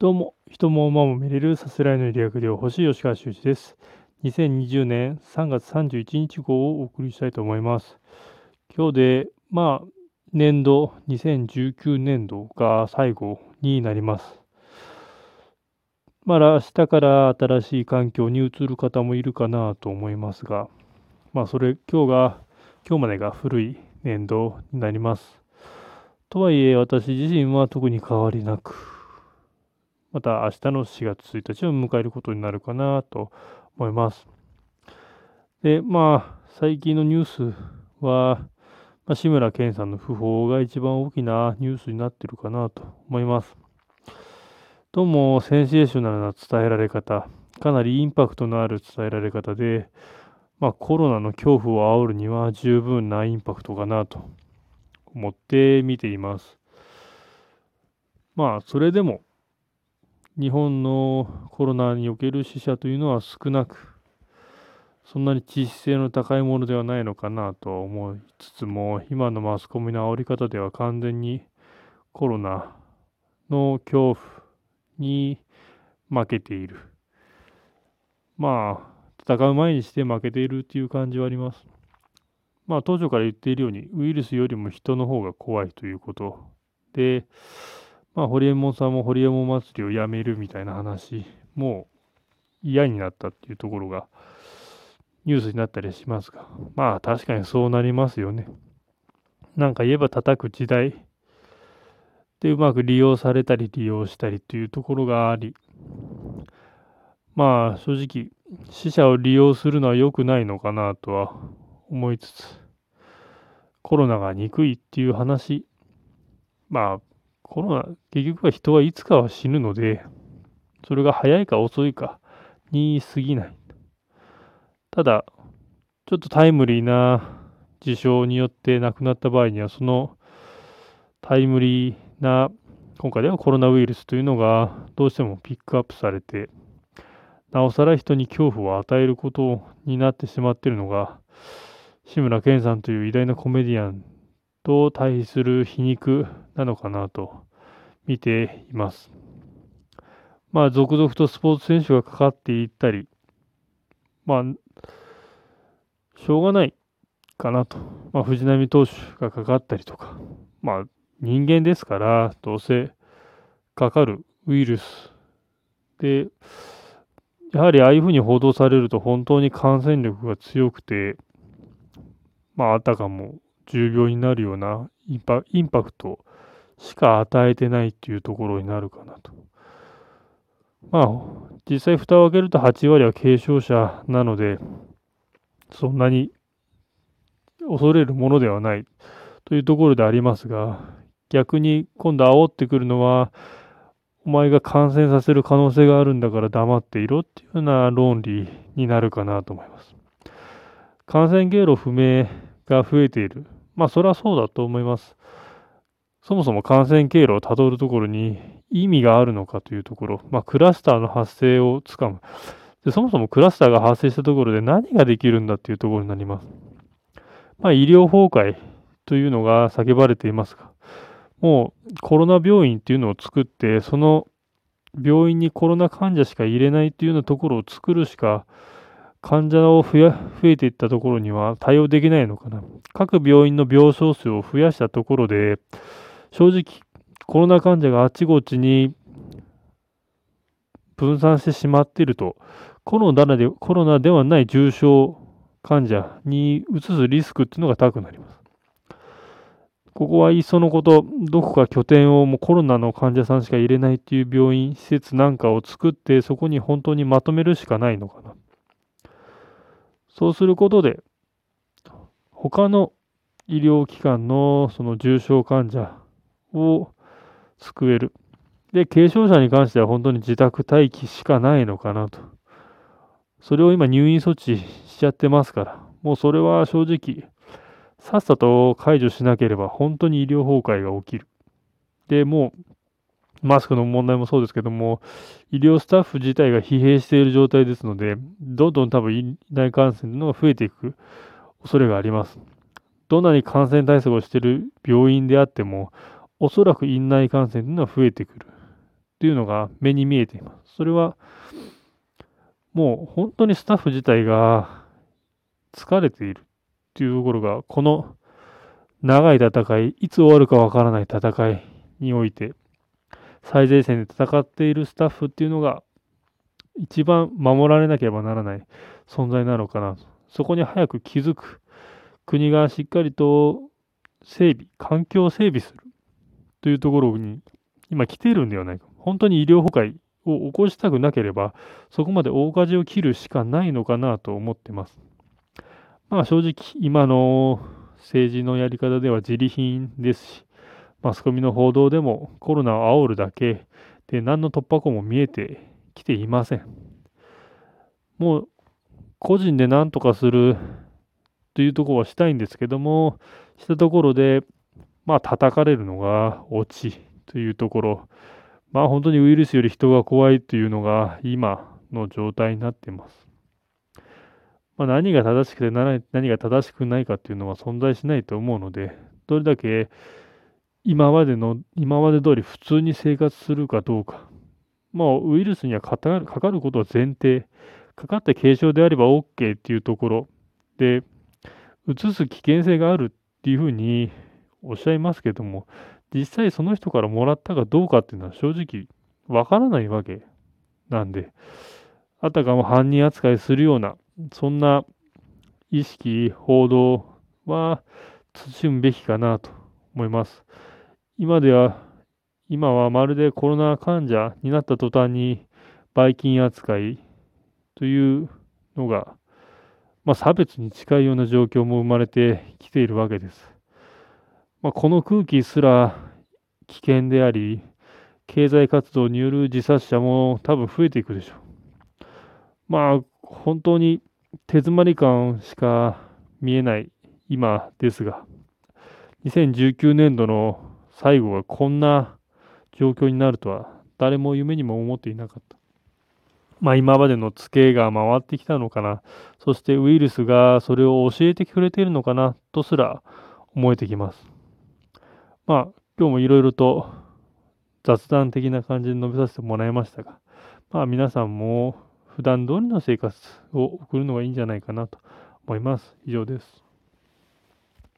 どうも、人も馬も見れるさすらいの理学療法士吉川修司です。2020年3月31日号をお送りしたいと思います。今日で、まあ、年度、2019年度が最後になります。まだ明日から新しい環境に移る方もいるかなと思いますが、まあ、それ、今日が、今日までが古い年度になります。とはいえ、私自身は特に変わりなく、また明日の4月1日を迎えることになるかなと思います。で、まあ、最近のニュースは、まあ、志村けんさんの訃報が一番大きなニュースになってるかなと思います。どうも、センセーショナルな伝えられ方、かなりインパクトのある伝えられ方で、まあ、コロナの恐怖を煽るには十分なインパクトかなと思って見ています。まあ、それでも、日本のコロナにおける死者というのは少なく、そんなに致死性の高いものではないのかなと思いつつも、今のマスコミの煽り方では完全にコロナの恐怖に負けている。まあ、戦う前にして負けているっていう感じはあります。まあ、当初から言っているように、ウイルスよりも人の方が怖いということで、まあ、ホリエモンさんもホリエモン祭りをやめるみたいな話も嫌になったっていうところがニュースになったりしますが、まあ確かにそうなりますよね。なんか言えば叩く時代。でうまく利用されたり利用したりというところがあり、まあ正直死者を利用するのは良くないのかなとは思いつつ、コロナが憎いっていう話、まあコロナ、結局は人はいつかは死ぬので、それが早いか遅いかに過ぎない。ただ、ちょっとタイムリーな事象によって亡くなった場合には、そのタイムリーな、今回ではコロナウイルスというのがどうしてもピックアップされて、なおさら人に恐怖を与えることになってしまっているのが、志村けんさんという偉大なコメディアンと対比する皮肉なのかなと見ています。まあ、続々とスポーツ選手がかかっていったり、まあ、しょうがないかなと。まあ、藤浪投手がかかったりとか、まあ、人間ですから、どうせかかるウイルスで、やはりああいうふうに報道されると本当に感染力が強くて、まあ、あたかも重病になるようなインパクトしか与えてないっていうところになるかなと。まあ、実際蓋を開けると8割は軽症者なので、そんなに恐れるものではないというところでありますが、逆に今度煽ってくるのは、お前が感染させる可能性があるんだから黙っていろっていうような論理になるかなと思います。感染経路不明が増えている。まあ、それはそうだと思います。そもそも感染経路をたどるところに意味があるのかというところ、まあ、クラスターの発生をつかむで。そもそもクラスターが発生したところで何ができるんだというところになります。まあ、医療崩壊というのが叫ばれていますが、もうコロナ病院っていうのを作って、その病院にコロナ患者しか入れないというようなところを作るしか、患者を増えていったところには対応できないのかな。各病院の病床数を増やしたところで、正直、コロナ患者があちこちに分散してしまっていると、コロナでコロナではない重症患者に移すリスクっていうのが高くなります。ここはいっそのこと、どこか拠点をもうコロナの患者さんしか入れないっていう病院、施設なんかを作って、そこに本当にまとめるしかないのかな。そうすることで、他の医療機関のその重症患者を救える。で、軽症者に関しては本当に自宅待機しかないのかなと。それを今入院措置しちゃってますから、もうそれは正直、さっさと解除しなければ本当に医療崩壊が起きる。で、もう、マスクの問題もそうですけども、医療スタッフ自体が疲弊している状態ですので、どんどん多分院内感染のが増えていく恐れがあります。どんなに感染対策をしている病院であっても、おそらく院内感染というのは増えてくる。っていうのが目に見えています。それは、もう本当にスタッフ自体が疲れているっていうところが、この長い戦い、いつ終わるかわからない戦いにおいて、最前線で戦っているスタッフっていうのが、一番守られなければならない存在なのかなと。そこに早く気づく。国がしっかりと整備、環境を整備するというところに今来ているんではないか。本当に医療崩壊を起こしたくなければ、そこまで大舵を切るしかないのかなと思ってます。まあ正直、今の政治のやり方では自利品ですし、マスコミの報道でもコロナを煽るだけで何の突破口も見えてきていません。もう個人で何とかするというところはしたいんですけども、したところで、まあ叩かれるのがオチというところ、まあ本当にウイルスより人が怖いというのが今の状態になっています。まあ、何が正しくて何が正しくないかっていうのは存在しないと思うので、どれだけ今までの、今まで通り普通に生活するかどうか。まあ、ウイルスにはかかることは前提。かかって軽症であれば OK っていうところで、うつす危険性があるっていうふうにおっしゃいますけども、実際その人からもらったかどうかっていうのは正直わからないわけなんで、あたかも犯人扱いするような、そんな意識、報道は慎むべきかなと思います。今では、今はまるでコロナ患者になった途端に、ばい菌扱いというのが、まあ、差別に近いような状況も生まれてきているわけです。まあ、この空気すら危険であり、経済活動による自殺者も多分増えていくでしょう。まあ、本当に手詰まり感しか見えない今ですが、2019年度の最後がこんな状況になるとは誰も夢にも思っていなかった。まあ今までのツケが回ってきたのかな。そしてウイルスがそれを教えてくれているのかなとすら思えてきます。まあ今日もいろいろと雑談的な感じで述べさせてもらいましたが、まあ皆さんも普段通りの生活を送るのがいいんじゃないかなと思います。以上です。